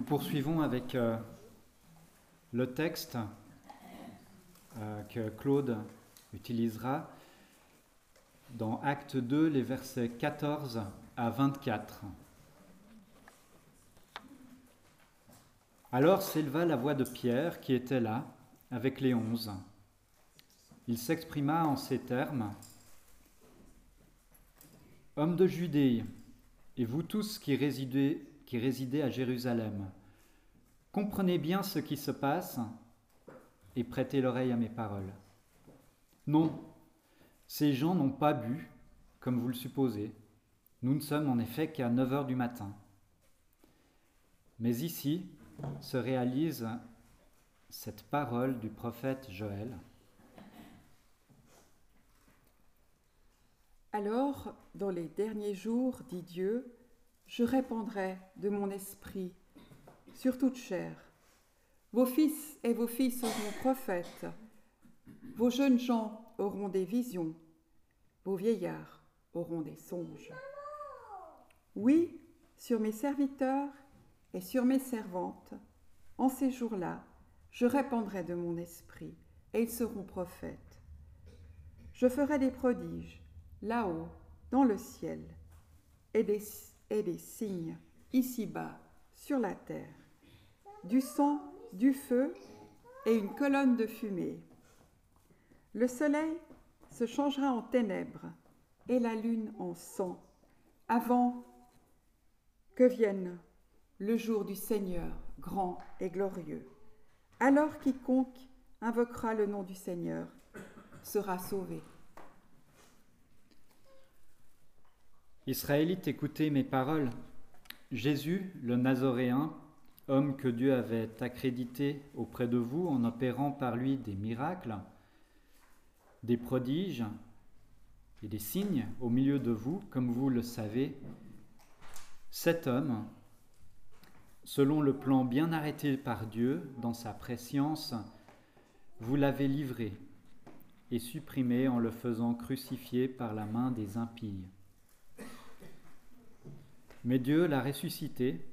Nous poursuivons avec euh, le texte euh, que Claude utilisera dans Acte 2, les versets 14 à 24. Alors s'éleva la voix de Pierre qui était là avec les onze. Il s'exprima en ces termes. Hommes de Judée, et vous tous qui résidez qui résidait à Jérusalem. Comprenez bien ce qui se passe et prêtez l'oreille à mes paroles. Non, ces gens n'ont pas bu, comme vous le supposez. Nous ne sommes en effet qu'à 9 heures du matin. Mais ici se réalise cette parole du prophète Joël. Alors, dans les derniers jours, dit Dieu, je répandrai de mon esprit sur toute chair. Vos fils et vos filles seront prophètes, vos jeunes gens auront des visions, vos vieillards auront des songes. Oui, sur mes serviteurs et sur mes servantes, en ces jours-là, je répandrai de mon esprit, et ils seront prophètes. Je ferai des prodiges, là-haut, dans le ciel, et des et des signes ici-bas sur la terre, du sang, du feu et une colonne de fumée. Le soleil se changera en ténèbres et la lune en sang avant que vienne le jour du Seigneur grand et glorieux. Alors quiconque invoquera le nom du Seigneur sera sauvé. Israélites, écoutez mes paroles. Jésus, le Nazoréen, homme que Dieu avait accrédité auprès de vous en opérant par lui des miracles, des prodiges et des signes au milieu de vous, comme vous le savez, cet homme, selon le plan bien arrêté par Dieu dans sa préscience, vous l'avez livré et supprimé en le faisant crucifier par la main des impies. Mais Dieu l'a ressuscité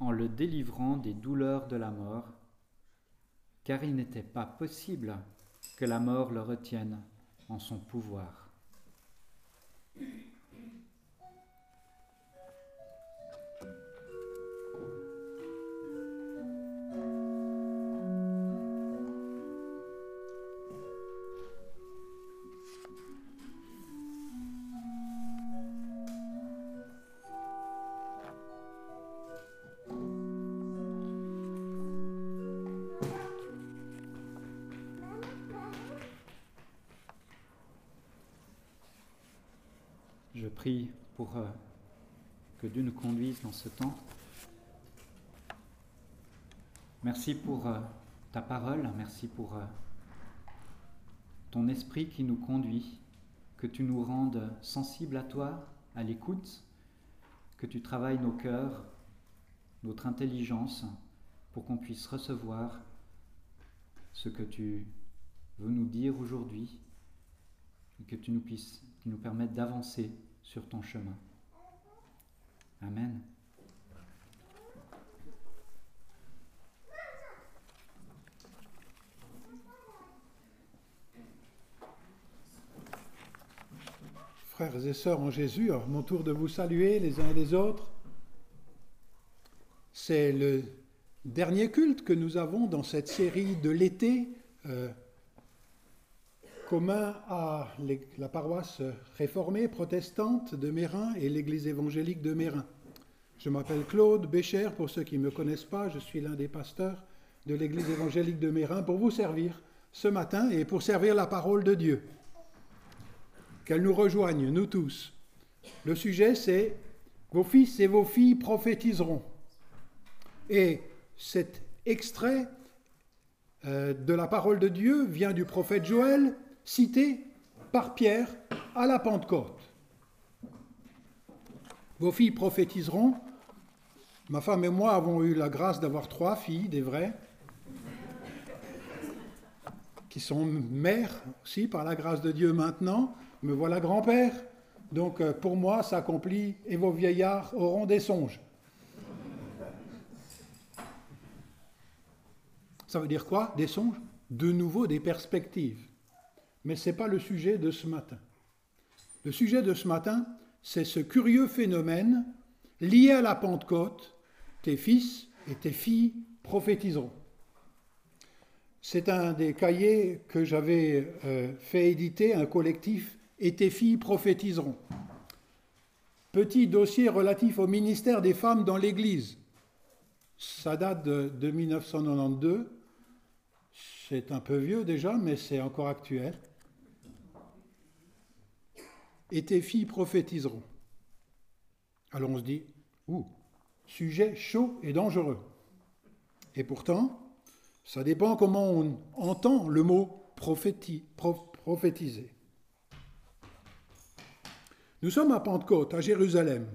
en le délivrant des douleurs de la mort, car il n'était pas possible que la mort le retienne en son pouvoir. Pour euh, que Dieu nous conduise dans ce temps. Merci pour euh, ta parole, merci pour euh, ton esprit qui nous conduit, que tu nous rendes sensibles à toi, à l'écoute, que tu travailles nos cœurs, notre intelligence, pour qu'on puisse recevoir ce que tu veux nous dire aujourd'hui, et que tu nous puisses, nous permettes d'avancer sur ton chemin. Amen. Frères et sœurs en Jésus, à mon tour de vous saluer les uns et les autres. C'est le dernier culte que nous avons dans cette série de l'été. Euh, commun à la paroisse réformée protestante de Mérin et l'église évangélique de Mérin. Je m'appelle Claude Bécher, pour ceux qui ne me connaissent pas, je suis l'un des pasteurs de l'église évangélique de Mérin pour vous servir ce matin et pour servir la parole de Dieu. Qu'elle nous rejoigne, nous tous. Le sujet, c'est Vos fils et vos filles prophétiseront. Et cet extrait euh, de la parole de Dieu vient du prophète Joël, cité par Pierre à la Pentecôte. Vos filles prophétiseront. Ma femme et moi avons eu la grâce d'avoir trois filles, des vraies, qui sont mères aussi par la grâce de Dieu maintenant. Me voilà grand-père. Donc euh, pour moi, ça accomplit et vos vieillards auront des songes. Ça veut dire quoi Des songes? De nouveau des perspectives. Mais ce n'est pas le sujet de ce matin. Le sujet de ce matin, c'est ce curieux phénomène lié à la Pentecôte. Tes fils et tes filles prophétiseront. C'est un des cahiers que j'avais euh, fait éditer, un collectif, et tes filles prophétiseront. Petit dossier relatif au ministère des femmes dans l'Église. Ça date de, 1992. C'est un peu vieux déjà, mais c'est encore actuel. Et tes filles prophétiseront. Alors on se dit, ouh, sujet chaud et dangereux. Et pourtant, ça dépend comment on entend le mot prophétiser. Nous sommes à Pentecôte, à Jérusalem.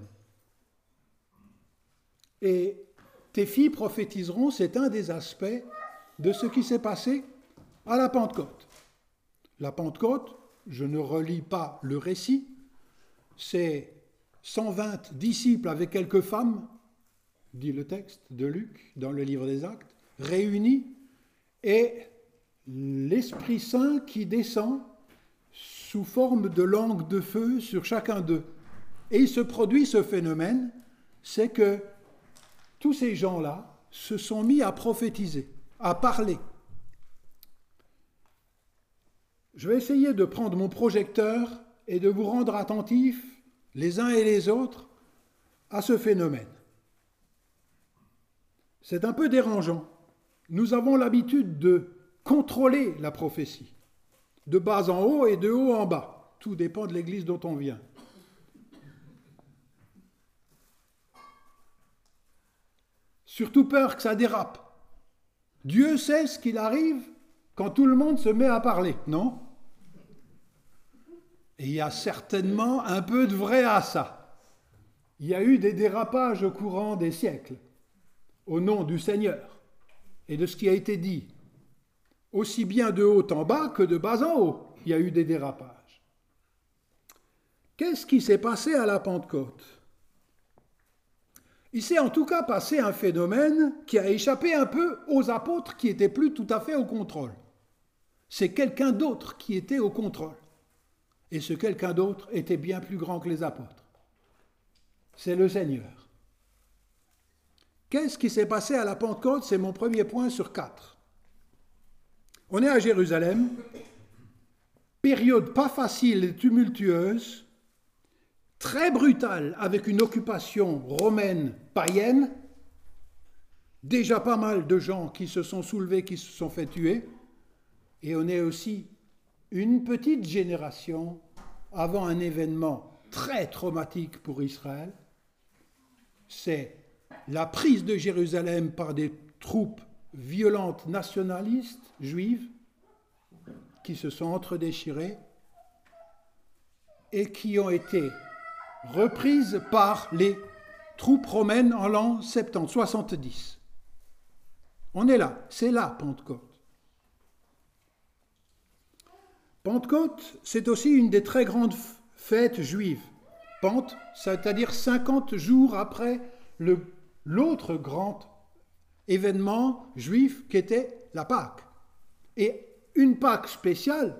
Et tes filles prophétiseront, c'est un des aspects de ce qui s'est passé à la Pentecôte. La Pentecôte, je ne relis pas le récit, c'est 120 disciples avec quelques femmes, dit le texte de Luc dans le livre des Actes, réunis, et l'Esprit Saint qui descend sous forme de langue de feu sur chacun d'eux. Et il se produit ce phénomène, c'est que tous ces gens-là se sont mis à prophétiser, à parler. Je vais essayer de prendre mon projecteur et de vous rendre attentifs, les uns et les autres, à ce phénomène. C'est un peu dérangeant. Nous avons l'habitude de contrôler la prophétie, de bas en haut et de haut en bas. Tout dépend de l'église dont on vient. Surtout peur que ça dérape. Dieu sait ce qu'il arrive quand tout le monde se met à parler, non? Il y a certainement un peu de vrai à ça. Il y a eu des dérapages au courant des siècles, au nom du Seigneur et de ce qui a été dit. Aussi bien de haut en bas que de bas en haut, il y a eu des dérapages. Qu'est-ce qui s'est passé à la Pentecôte? Il s'est en tout cas passé un phénomène qui a échappé un peu aux apôtres qui n'étaient plus tout à fait au contrôle. C'est quelqu'un d'autre qui était au contrôle. Et ce quelqu'un d'autre était bien plus grand que les apôtres. C'est le Seigneur. Qu'est-ce qui s'est passé à la Pentecôte? C'est mon premier point sur quatre. On est à Jérusalem, période pas facile et tumultueuse, très brutal avec une occupation romaine païenne, déjà pas mal de gens qui se sont soulevés, qui se sont fait tuer, et on est aussi une petite génération avant un événement très traumatique pour Israël, c'est la prise de Jérusalem par des troupes violentes nationalistes juives qui se sont entredéchirées et qui ont été reprise par les troupes romaines en l'an 70, 70. On est là, c'est là Pentecôte. Pentecôte, c'est aussi une des très grandes fêtes juives. Pente, c'est-à-dire 50 jours après l'autre grand événement juif qui était la Pâque. Et une Pâque spéciale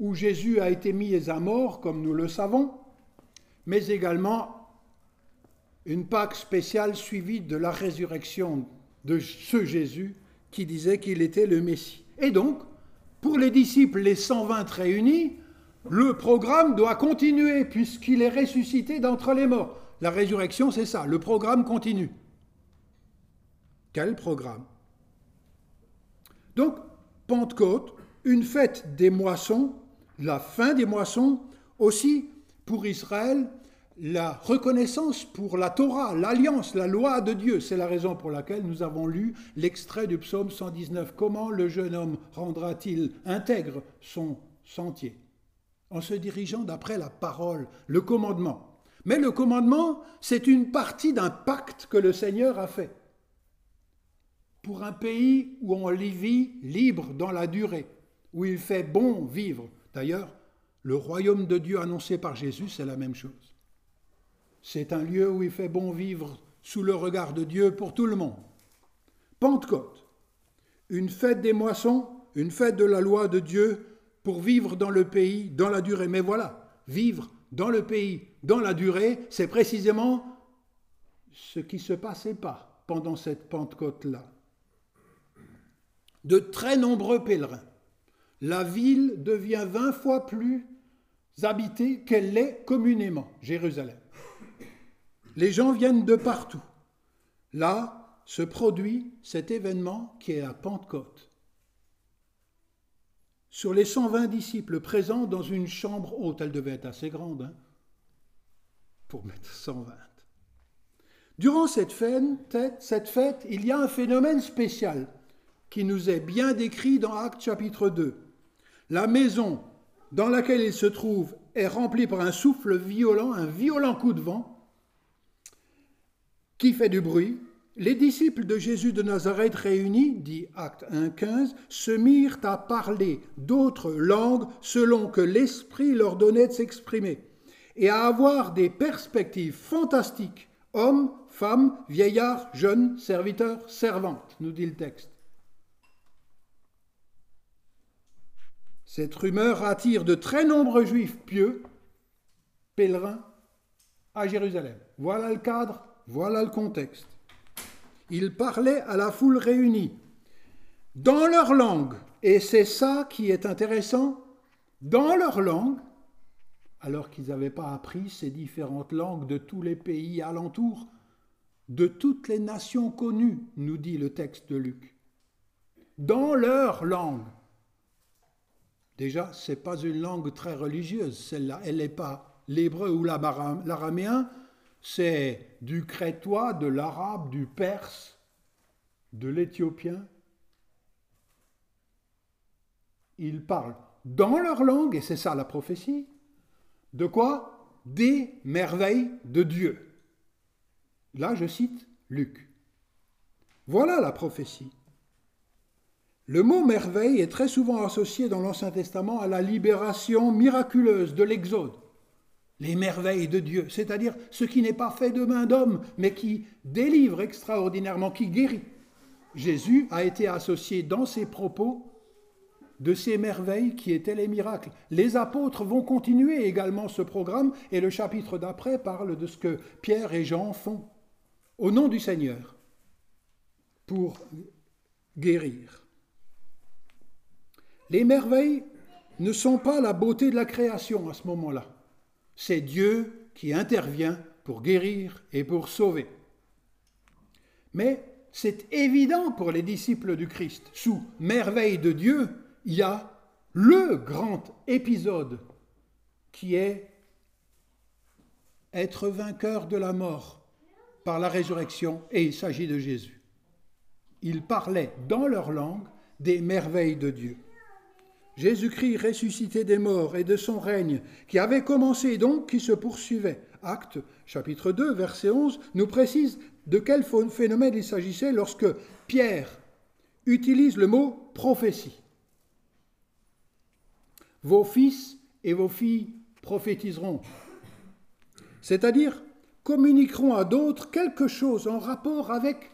où Jésus a été mis à mort, comme nous le savons, mais également une Pâque spéciale suivie de la résurrection de ce Jésus qui disait qu'il était le Messie. Et donc, pour les disciples, les 120 réunis, le programme doit continuer puisqu'il est ressuscité d'entre les morts. La résurrection, c'est ça, le programme continue. Quel programme? Donc, Pentecôte, une fête des moissons, la fin des moissons, aussi pour Israël la reconnaissance pour la Torah, l'alliance, la loi de Dieu. C'est la raison pour laquelle nous avons lu l'extrait du psaume 119. Comment le jeune homme rendra-t-il intègre son sentier? En se dirigeant d'après la parole, le commandement. Mais le commandement, c'est une partie d'un pacte que le Seigneur a fait. Pour un pays où on vit libre dans la durée, où il fait bon vivre. D'ailleurs, le royaume de Dieu annoncé par Jésus, c'est la même chose. C'est un lieu où il fait bon vivre sous le regard de Dieu pour tout le monde. Pentecôte, une fête des moissons, une fête de la loi de Dieu pour vivre dans le pays, dans la durée. Mais voilà, vivre dans le pays, dans la durée, c'est précisément ce qui ne se passait pas pendant cette Pentecôte-là. De très nombreux pèlerins. La ville devient vingt fois plus habitée qu'elle l'est communément, Jérusalem. Les gens viennent de partout. Là se produit cet événement qui est à Pentecôte. Sur les 120 disciples présents dans une chambre haute, elle devait être assez grande hein, pour mettre 120. Durant cette fête, cette fête, il y a un phénomène spécial qui nous est bien décrit dans Actes chapitre 2. La maison dans laquelle il se trouve est remplie par un souffle violent, un violent coup de vent, qui fait du bruit. Les disciples de Jésus de Nazareth réunis, dit Acte 1.15, se mirent à parler d'autres langues selon que l'Esprit leur donnait de s'exprimer, et à avoir des perspectives fantastiques, hommes, femmes, vieillards, jeunes, serviteurs, servantes, nous dit le texte. Cette rumeur attire de très nombreux juifs pieux, pèlerins, à Jérusalem. Voilà le cadre voilà le contexte. Ils parlaient à la foule réunie, dans leur langue, et c'est ça qui est intéressant, dans leur langue, alors qu'ils n'avaient pas appris ces différentes langues de tous les pays alentours, de toutes les nations connues, nous dit le texte de Luc. Dans leur langue. Déjà, ce n'est pas une langue très religieuse, celle-là. Elle n'est pas l'hébreu ou l'araméen, c'est du crétois, de l'arabe, du perse, de l'éthiopien. Ils parlent dans leur langue, et c'est ça la prophétie, de quoi? Des merveilles de Dieu. Là, je cite Luc. Voilà la prophétie. Le mot merveille est très souvent associé dans l'Ancien Testament à la libération miraculeuse de l'Exode les merveilles de Dieu, c'est-à-dire ce qui n'est pas fait de main d'homme, mais qui délivre extraordinairement, qui guérit. Jésus a été associé dans ses propos de ces merveilles qui étaient les miracles. Les apôtres vont continuer également ce programme et le chapitre d'après parle de ce que Pierre et Jean font au nom du Seigneur pour guérir. Les merveilles ne sont pas la beauté de la création à ce moment-là c'est Dieu qui intervient pour guérir et pour sauver. Mais c'est évident pour les disciples du Christ. Sous merveille de Dieu, il y a le grand épisode qui est être vainqueur de la mort par la résurrection, et il s'agit de Jésus. Ils parlaient dans leur langue des merveilles de Dieu. Jésus-Christ ressuscité des morts et de son règne, qui avait commencé et donc qui se poursuivait. Acte chapitre 2, verset 11, nous précise de quel phénomène il s'agissait lorsque Pierre utilise le mot prophétie. Vos fils et vos filles prophétiseront, c'est-à-dire communiqueront à d'autres quelque chose en rapport avec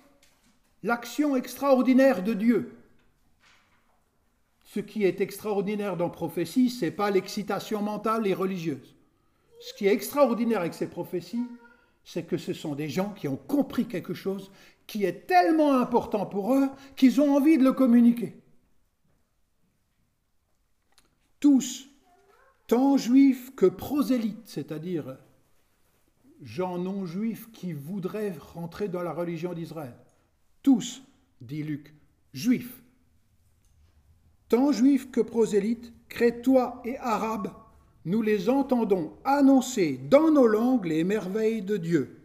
l'action extraordinaire de Dieu ce qui est extraordinaire dans prophétie, ce n'est pas l'excitation mentale et religieuse. Ce qui est extraordinaire avec ces prophéties, c'est que ce sont des gens qui ont compris quelque chose qui est tellement important pour eux qu'ils ont envie de le communiquer. Tous, tant juifs que prosélytes, c'est-à-dire gens non juifs qui voudraient rentrer dans la religion d'Israël, tous, dit Luc, juifs, tant juifs que prosélytes, crétois et arabes, nous les entendons annoncer dans nos langues les merveilles de Dieu.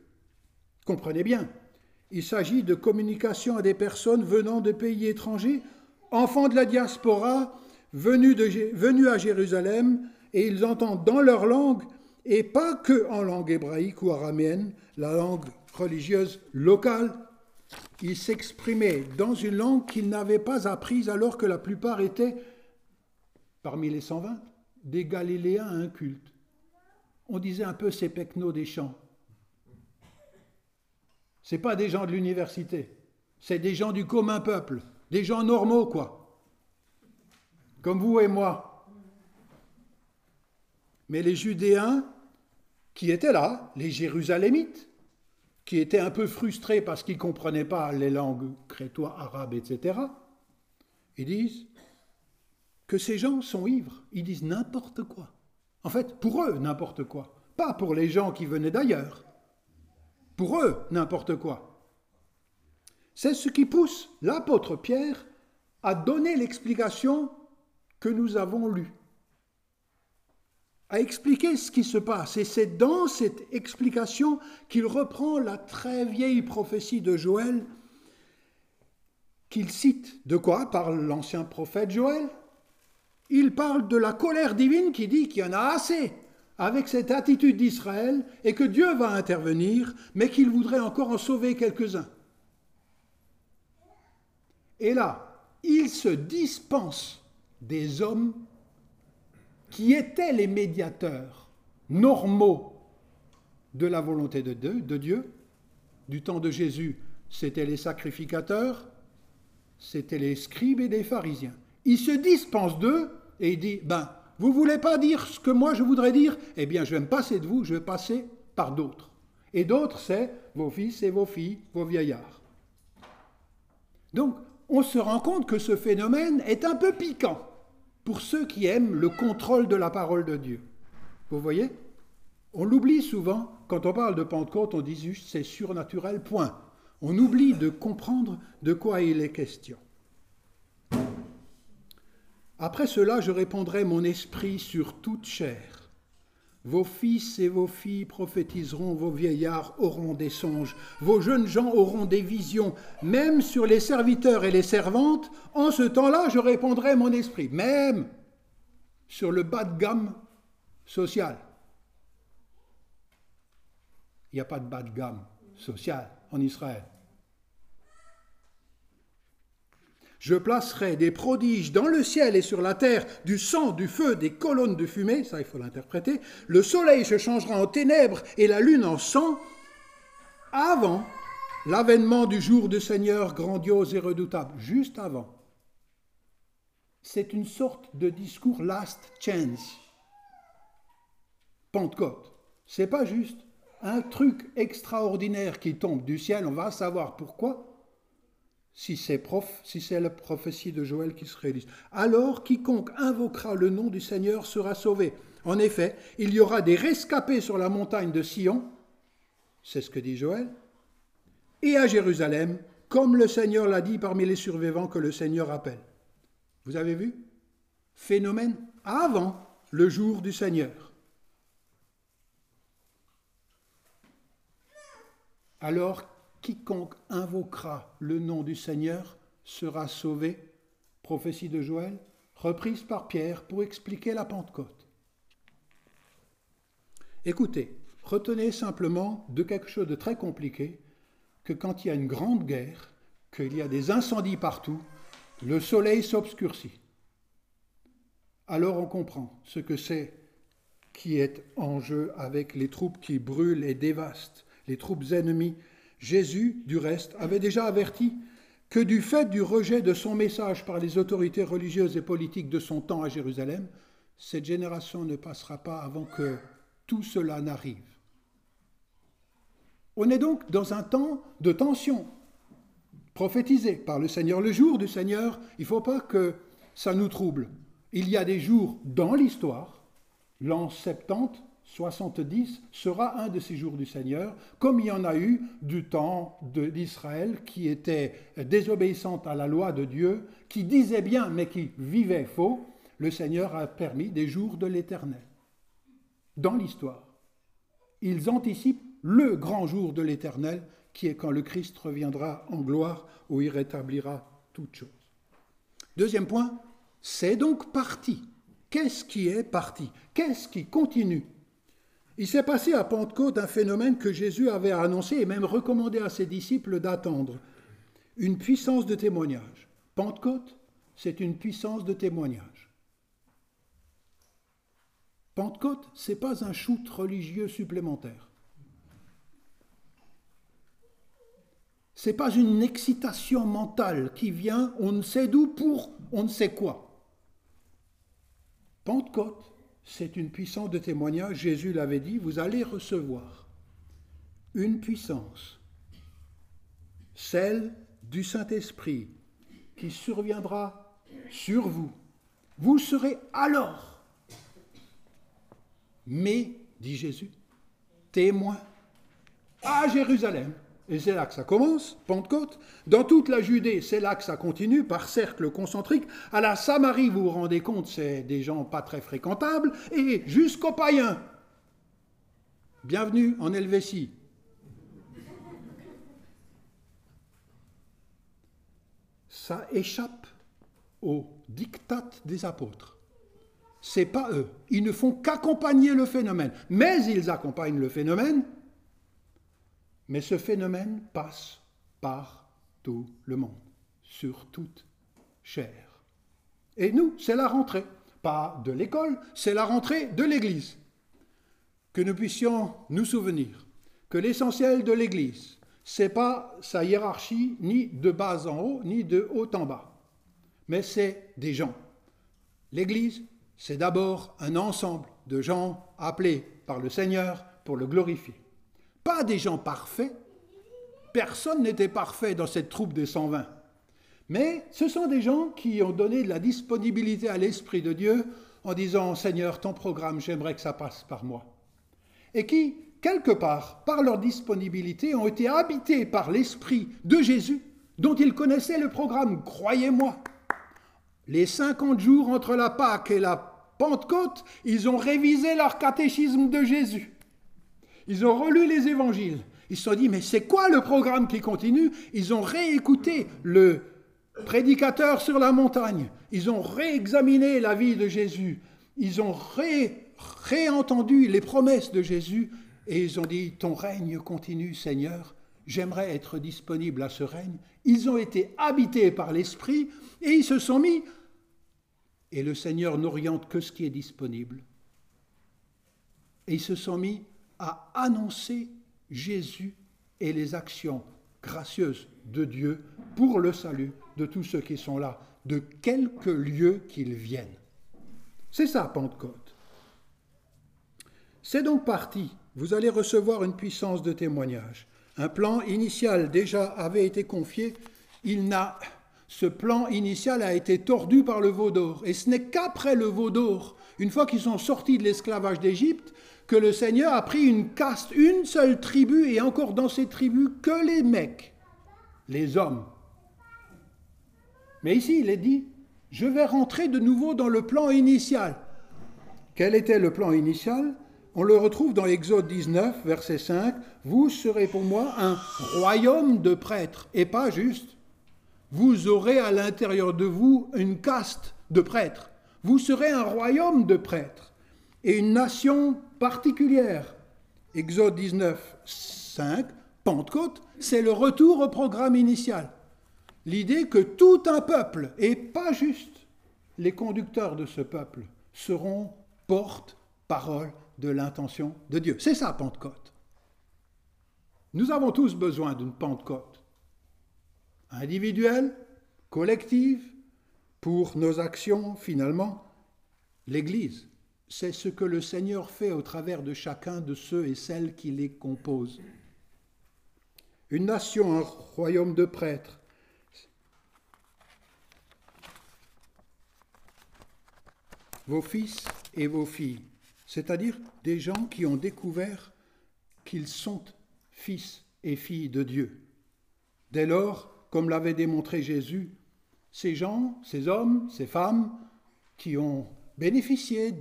Comprenez bien, il s'agit de communication à des personnes venant de pays étrangers, enfants de la diaspora, venus, venus à Jérusalem, et ils entendent dans leur langue, et pas que en langue hébraïque ou araméenne, la langue religieuse locale, il s'exprimait dans une langue qu'il n'avait pas apprise alors que la plupart étaient, parmi les 120, des Galiléens incultes. On disait un peu ces pecnos des champs. Ce pas des gens de l'université, c'est des gens du commun peuple, des gens normaux, quoi, comme vous et moi. Mais les Judéens qui étaient là, les Jérusalémites, qui étaient un peu frustrés parce qu'ils ne comprenaient pas les langues crétois, arabes, etc., ils disent que ces gens sont ivres, ils disent n'importe quoi. En fait, pour eux, n'importe quoi, pas pour les gens qui venaient d'ailleurs. Pour eux, n'importe quoi. C'est ce qui pousse l'apôtre Pierre à donner l'explication que nous avons lue, à expliquer ce qui se passe. Et c'est dans cette explication qu'il reprend la très vieille prophétie de Joël qu'il cite. De quoi Par l'ancien prophète Joël? Il parle de la colère divine qui dit qu'il y en a assez avec cette attitude d'Israël et que Dieu va intervenir, mais qu'il voudrait encore en sauver quelques-uns. Et là, il se dispense des hommes qui étaient les médiateurs normaux de la volonté de Dieu. Du temps de Jésus, c'était les sacrificateurs, c'était les scribes et les pharisiens. Il se dispense d'eux et il dit, ben, vous voulez pas dire ce que moi je voudrais dire? Eh bien, je vais me passer de vous, je vais passer par d'autres. Et d'autres, c'est vos fils et vos filles, vos vieillards. Donc, on se rend compte que ce phénomène est un peu piquant pour ceux qui aiment le contrôle de la parole de Dieu. Vous voyez? On l'oublie souvent, quand on parle de Pentecôte, on dit juste c'est surnaturel, point. On oublie de comprendre de quoi il est question. Après cela, je répandrai mon esprit sur toute chair. Vos fils et vos filles prophétiseront, vos vieillards auront des songes, vos jeunes gens auront des visions, même sur les serviteurs et les servantes, en ce temps-là, je répandrai mon esprit, même sur le bas de gamme social. Il n'y a pas de bas de gamme social en Israël. Je placerai des prodiges dans le ciel et sur la terre, du sang, du feu, des colonnes de fumée, ça il faut l'interpréter. Le soleil se changera en ténèbres et la lune en sang avant l'avènement du jour du Seigneur grandiose et redoutable, juste avant. C'est une sorte de discours last chance. Pentecôte. C'est pas juste un truc extraordinaire qui tombe du ciel, on va savoir pourquoi si c'est la prophétie de Joël qui se réalise. Alors quiconque invoquera le nom du Seigneur sera sauvé. En effet, il y aura des rescapés sur la montagne de Sion, c'est ce que dit Joël, et à Jérusalem, comme le Seigneur l'a dit parmi les survivants que le Seigneur appelle. Vous avez vu? Phénomène avant le jour du Seigneur. Alors quiconque invoquera le nom du Seigneur sera sauvé. Prophétie de Joël, reprise par Pierre pour expliquer la Pentecôte. Écoutez, retenez simplement de quelque chose de très compliqué que quand il y a une grande guerre, qu'il y a des incendies partout, le soleil s'obscurcit. Alors on comprend ce que c'est qui est en jeu avec les troupes qui brûlent et dévastent, les troupes ennemies Jésus, du reste, avait déjà averti que du fait du rejet de son message par les autorités religieuses et politiques de son temps à Jérusalem, cette génération ne passera pas avant que tout cela n'arrive. On est donc dans un temps de tension, prophétisé par le Seigneur. Le jour du Seigneur, il ne faut pas que ça nous trouble. Il y a des jours dans l'histoire, l'an 70, 70 sera un de ces jours du Seigneur, comme il y en a eu du temps d'Israël qui était désobéissante à la loi de Dieu, qui disait bien mais qui vivait faux. Le Seigneur a permis des jours de l'Éternel. Dans l'histoire, ils anticipent le grand jour de l'Éternel, qui est quand le Christ reviendra en gloire, où il rétablira toutes choses. Deuxième point, c'est donc parti. Qu'est-ce qui est parti? Qu'est-ce qui continue? Il s'est passé à Pentecôte un phénomène que Jésus avait annoncé et même recommandé à ses disciples d'attendre, une puissance de témoignage. Pentecôte, c'est une puissance de témoignage. Pentecôte, ce n'est pas un shoot religieux supplémentaire. Ce n'est pas une excitation mentale qui vient on ne sait d'où pour on ne sait quoi. Pentecôte, c'est une puissance de témoignage. Jésus l'avait dit, vous allez recevoir une puissance, celle du Saint-Esprit, qui surviendra sur vous. Vous serez alors, mais, dit Jésus, témoins à Jérusalem. Et c'est là que ça commence, Pentecôte. Dans toute la Judée, c'est là que ça continue, par cercle concentrique. À la Samarie, vous vous rendez compte, c'est des gens pas très fréquentables. Et jusqu'aux païens. Bienvenue en Helvétie. Ça échappe au diktat des apôtres. C'est pas eux. Ils ne font qu'accompagner le phénomène. Mais ils accompagnent le phénomène mais ce phénomène passe par tout le monde, sur toute chair. Et nous, c'est la rentrée, pas de l'école, c'est la rentrée de l'Église. Que nous puissions nous souvenir que l'essentiel de l'Église, c'est pas sa hiérarchie ni de bas en haut, ni de haut en bas, mais c'est des gens. L'Église, c'est d'abord un ensemble de gens appelés par le Seigneur pour le glorifier pas des gens parfaits. Personne n'était parfait dans cette troupe des 120. Mais ce sont des gens qui ont donné de la disponibilité à l'Esprit de Dieu en disant Seigneur, ton programme, j'aimerais que ça passe par moi. Et qui, quelque part, par leur disponibilité, ont été habités par l'Esprit de Jésus, dont ils connaissaient le programme, croyez-moi. Les 50 jours entre la Pâque et la Pentecôte, ils ont révisé leur catéchisme de Jésus. Ils ont relu les évangiles. Ils se sont dit, mais c'est quoi le programme qui continue? Ils ont réécouté le prédicateur sur la montagne. Ils ont réexaminé la vie de Jésus. Ils ont réentendu les promesses de Jésus. Et ils ont dit, ton règne continue, Seigneur. J'aimerais être disponible à ce règne. Ils ont été habités par l'Esprit et ils se sont mis. Et le Seigneur n'oriente que ce qui est disponible. Et ils se sont mis à annoncer Jésus et les actions gracieuses de Dieu pour le salut de tous ceux qui sont là, de quelque lieu qu'ils viennent. C'est ça, Pentecôte. C'est donc parti. Vous allez recevoir une puissance de témoignage. Un plan initial déjà avait été confié. Il n'a, ce plan initial a été tordu par le veau d'or. Et ce n'est qu'après le veau d'or, une fois qu'ils sont sortis de l'esclavage d'Égypte, que le Seigneur a pris une caste, une seule tribu, et encore dans ces tribus, que les mecs, les hommes. Mais ici, il est dit, je vais rentrer de nouveau dans le plan initial. Quel était le plan initial? On le retrouve dans Exode 19, verset 5. Vous serez pour moi un royaume de prêtres, et pas juste. Vous aurez à l'intérieur de vous une caste de prêtres. Vous serez un royaume de prêtres et une nation particulière. Exode 19, 5, Pentecôte, c'est le retour au programme initial. L'idée que tout un peuple, et pas juste les conducteurs de ce peuple, seront porte-parole de l'intention de Dieu. C'est ça, Pentecôte. Nous avons tous besoin d'une Pentecôte. Individuelle, collective, pour nos actions, finalement, l'Église c'est ce que le Seigneur fait au travers de chacun de ceux et celles qui les composent. Une nation, un royaume de prêtres. Vos fils et vos filles, c'est-à-dire des gens qui ont découvert qu'ils sont fils et filles de Dieu. Dès lors, comme l'avait démontré Jésus, ces gens, ces hommes, ces femmes qui ont bénéficié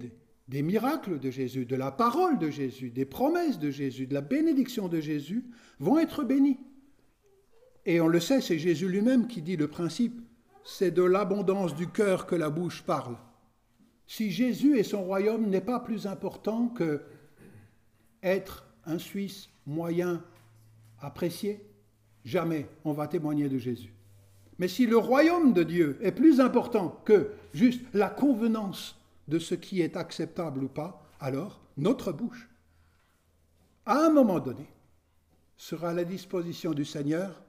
des miracles de Jésus, de la parole de Jésus, des promesses de Jésus, de la bénédiction de Jésus, vont être bénis. Et on le sait, c'est Jésus lui-même qui dit le principe, c'est de l'abondance du cœur que la bouche parle. Si Jésus et son royaume n'est pas plus important que être un Suisse moyen apprécié, jamais on va témoigner de Jésus. Mais si le royaume de Dieu est plus important que juste la convenance de ce qui est acceptable ou pas, alors notre bouche, à un moment donné, sera à la disposition du Seigneur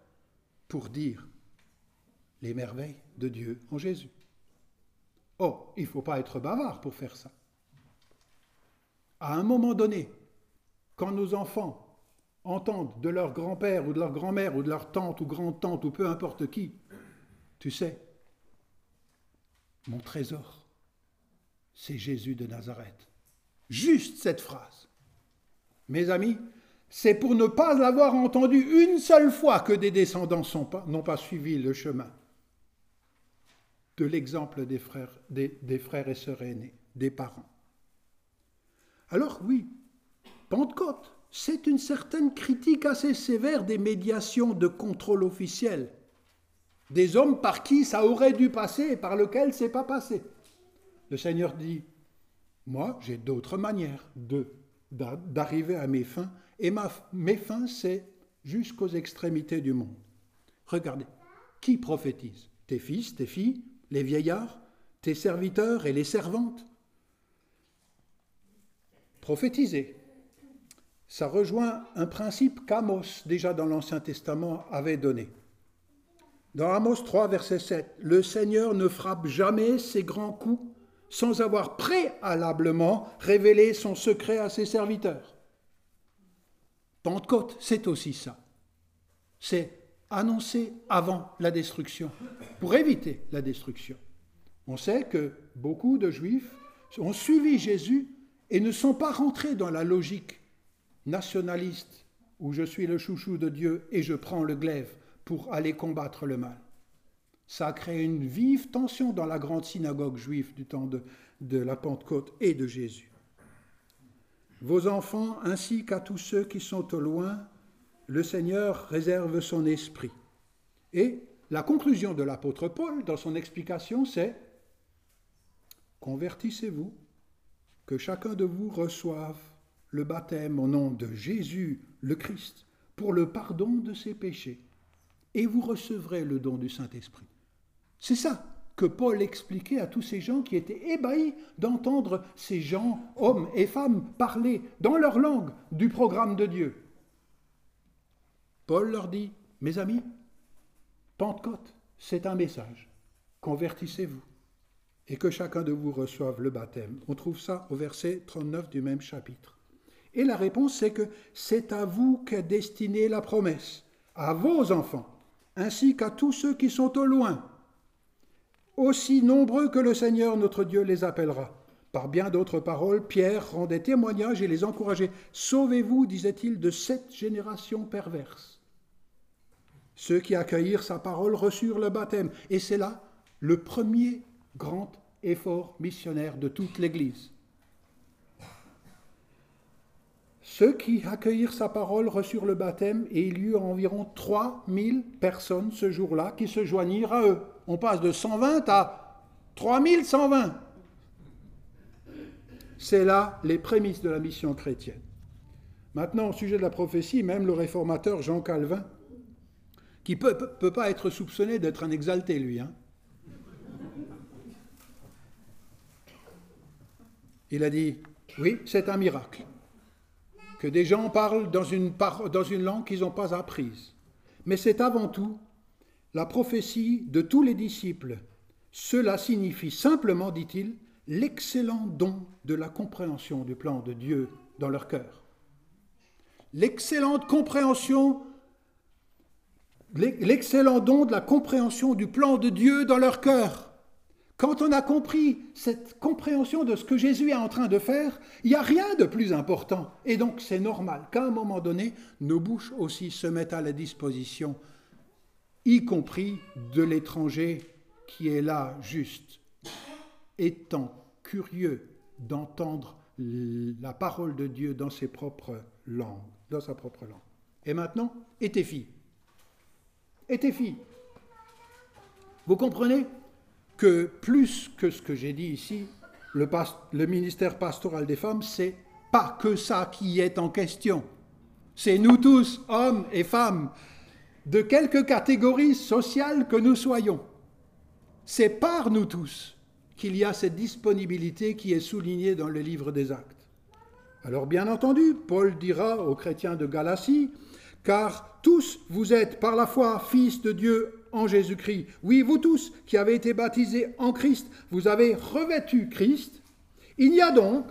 pour dire les merveilles de Dieu en Jésus. Oh, il ne faut pas être bavard pour faire ça. À un moment donné, quand nos enfants entendent de leur grand-père ou de leur grand-mère ou de leur tante ou grand-tante ou peu importe qui, tu sais, mon trésor, c'est Jésus de Nazareth. Juste cette phrase. Mes amis, c'est pour ne pas l'avoir entendu une seule fois que des descendants n'ont pas, suivi le chemin de l'exemple des frères, des frères et sœurs aînés, des parents. Alors oui, Pentecôte, c'est une certaine critique assez sévère des médiations de contrôle officiel, des hommes par qui ça aurait dû passer et par lesquels c'est pas passé. Le Seigneur dit, moi j'ai d'autres manières d'arriver à mes fins, et ma, mes fins c'est jusqu'aux extrémités du monde. Regardez, qui prophétise? Tes fils, tes filles, les vieillards, tes serviteurs et les servantes Prophétiser, ça rejoint un principe qu'Amos, déjà dans l'Ancien Testament, avait donné. Dans Amos 3, verset 7, Le Seigneur ne frappe jamais ses grands coups sans avoir préalablement révélé son secret à ses serviteurs. Pentecôte, c'est aussi ça. C'est annoncer avant la destruction, pour éviter la destruction. On sait que beaucoup de Juifs ont suivi Jésus et ne sont pas rentrés dans la logique nationaliste où je suis le chouchou de Dieu et je prends le glaive pour aller combattre le mal. Ça a créé une vive tension dans la grande synagogue juive du temps de, de la Pentecôte et de Jésus. Vos enfants ainsi qu'à tous ceux qui sont au loin, le Seigneur réserve son esprit. Et la conclusion de l'apôtre Paul dans son explication, c'est Convertissez-vous, que chacun de vous reçoive le baptême au nom de Jésus le Christ pour le pardon de ses péchés, et vous recevrez le don du Saint-Esprit. C'est ça que Paul expliquait à tous ces gens qui étaient ébahis d'entendre ces gens, hommes et femmes, parler dans leur langue du programme de Dieu. Paul leur dit, mes amis, Pentecôte, c'est un message. Convertissez-vous et que chacun de vous reçoive le baptême. On trouve ça au verset 39 du même chapitre. Et la réponse, c'est que c'est à vous qu'est destinée la promesse, à vos enfants, ainsi qu'à tous ceux qui sont au loin, aussi nombreux que le Seigneur notre Dieu les appellera. Par bien d'autres paroles, Pierre rendait témoignage et les encourageait. Sauvez-vous, disait-il, de cette génération perverse. Ceux qui accueillirent sa parole reçurent le baptême. Et c'est là le premier grand effort missionnaire de toute l'Église. Ceux qui accueillirent sa parole reçurent le baptême et il y eut environ 3000 personnes ce jour-là qui se joignirent à eux. On passe de 120 à 3120. C'est là les prémices de la mission chrétienne. Maintenant, au sujet de la prophétie, même le réformateur Jean Calvin, qui ne peut, pas être soupçonné d'être un exalté, lui, hein. il a dit, oui, c'est un miracle que des gens parlent dans une langue qu'ils n'ont pas apprise. Mais c'est avant tout la prophétie de tous les disciples. Cela signifie simplement, dit-il, l'excellent don de la compréhension du plan de Dieu dans leur cœur. L'excellente compréhension, l'excellent don de la compréhension du plan de Dieu dans leur cœur. Quand on a compris cette compréhension de ce que Jésus est en train de faire, il n'y a rien de plus important. Et donc c'est normal qu'à un moment donné, nos bouches aussi se mettent à la disposition, y compris de l'étranger qui est là juste, étant curieux d'entendre la parole de Dieu dans ses propres langues, dans sa propre langue. Et maintenant, et tes filles Et tes filles Vous comprenez que plus que ce que j'ai dit ici, le, ministère pastoral des femmes, c'est pas que ça qui est en question. C'est nous tous, hommes et femmes, de quelque catégorie sociale que nous soyons. C'est par nous tous qu'il y a cette disponibilité qui est soulignée dans le livre des actes. Alors bien entendu, Paul dira aux chrétiens de Galatie car tous vous êtes par la foi fils de Dieu en Jésus-Christ. Oui, vous tous qui avez été baptisés en Christ, vous avez revêtu Christ. Il n'y a donc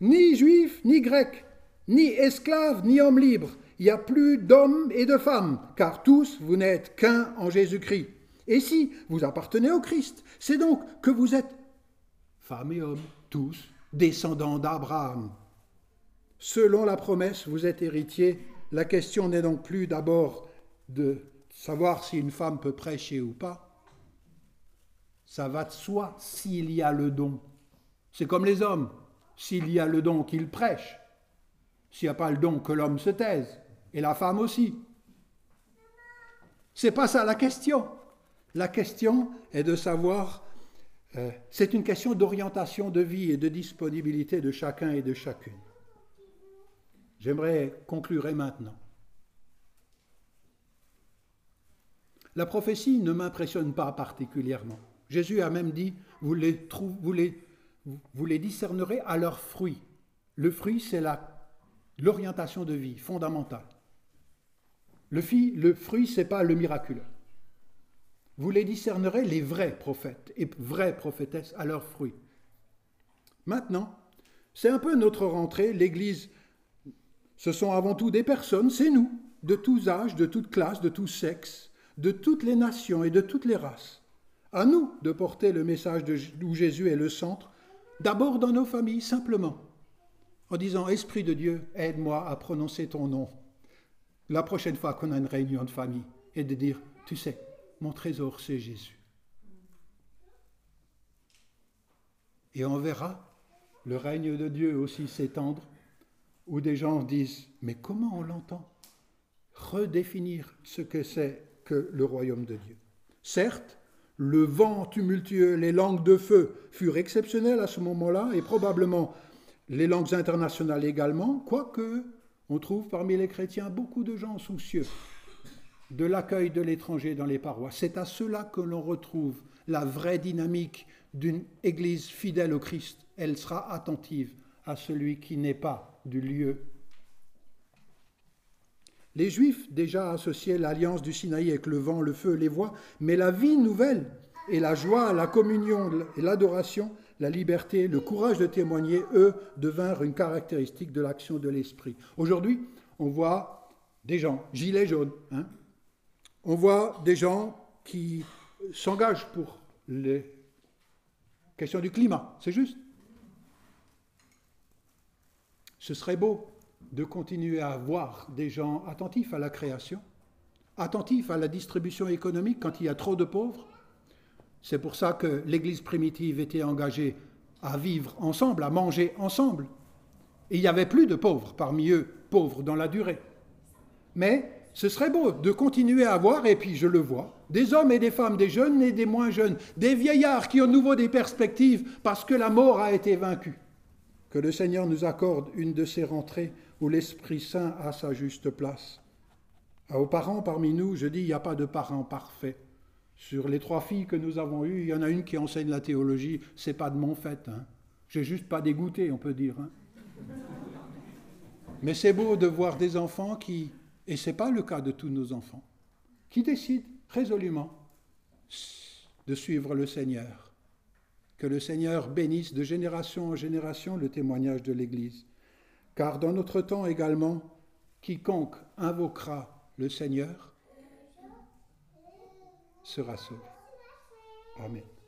ni juif, ni grec, ni esclave, ni homme libre. Il n'y a plus d'hommes et de femmes, car tous vous n'êtes qu'un en Jésus-Christ. Et si vous appartenez au Christ, c'est donc que vous êtes femmes et hommes, tous, descendants d'Abraham. Selon la promesse, vous êtes héritiers. La question n'est donc plus d'abord de savoir si une femme peut prêcher ou pas. Ça va de soi s'il y a le don. C'est comme les hommes. S'il y a le don qu'ils prêchent, s'il n'y a pas le don que l'homme se taise, et la femme aussi. C'est pas ça la question. La question est de savoir, euh, c'est une question d'orientation de vie et de disponibilité de chacun et de chacune. J'aimerais conclure maintenant. La prophétie ne m'impressionne pas particulièrement. Jésus a même dit, vous les, vous les, vous les discernerez à leurs fruits. Le fruit, c'est l'orientation de vie fondamentale. Le, fruit, le fruit, ce n'est pas le miraculeux. Vous les discernerez, les vrais prophètes et vraies prophétesses, à leurs fruits. Maintenant, c'est un peu notre rentrée. L'Église ce sont avant tout des personnes, c'est nous, de tous âges, de toutes classes, de tous sexes, de toutes les nations et de toutes les races. À nous de porter le message de, où Jésus est le centre, d'abord dans nos familles, simplement, en disant Esprit de Dieu, aide-moi à prononcer ton nom. La prochaine fois qu'on a une réunion de famille, et de dire Tu sais, mon trésor, c'est Jésus. Et on verra le règne de Dieu aussi s'étendre où des gens disent Mais comment on l'entend? Redéfinir ce que c'est que le royaume de Dieu. Certes, le vent tumultueux, les langues de feu furent exceptionnelles à ce moment-là, et probablement les langues internationales également, quoique on trouve parmi les chrétiens beaucoup de gens soucieux de l'accueil de l'étranger dans les paroisses. C'est à cela que l'on retrouve la vraie dynamique d'une Église fidèle au Christ. Elle sera attentive à celui qui n'est pas du lieu. Les Juifs déjà associaient l'alliance du Sinaï avec le vent, le feu, les voix, mais la vie nouvelle et la joie, la communion et l'adoration, la liberté, le courage de témoigner, eux, devinrent une caractéristique de l'action de l'Esprit. Aujourd'hui, on voit des gens, gilets jaunes, hein. on voit des gens qui s'engagent pour les questions du climat, c'est juste. Ce serait beau de continuer à avoir des gens attentifs à la création, attentifs à la distribution économique quand il y a trop de pauvres. C'est pour ça que l'Église primitive était engagée à vivre ensemble, à manger ensemble. Il n'y avait plus de pauvres parmi eux, pauvres dans la durée. Mais ce serait beau de continuer à avoir, et puis je le vois, des hommes et des femmes, des jeunes et des moins jeunes, des vieillards qui ont nouveau des perspectives parce que la mort a été vaincue que le Seigneur nous accorde une de ces rentrées où l'Esprit Saint a sa juste place. Aux parents parmi nous, je dis, il n'y a pas de parents parfaits. Sur les trois filles que nous avons eues, il y en a une qui enseigne la théologie, c'est pas de mon fait. Hein. J'ai juste pas dégoûté, on peut dire. Hein. Mais c'est beau de voir des enfants qui, et ce n'est pas le cas de tous nos enfants, qui décident résolument de suivre le Seigneur que le Seigneur bénisse de génération en génération le témoignage de l'Église. Car dans notre temps également, quiconque invoquera le Seigneur sera sauvé. Amen.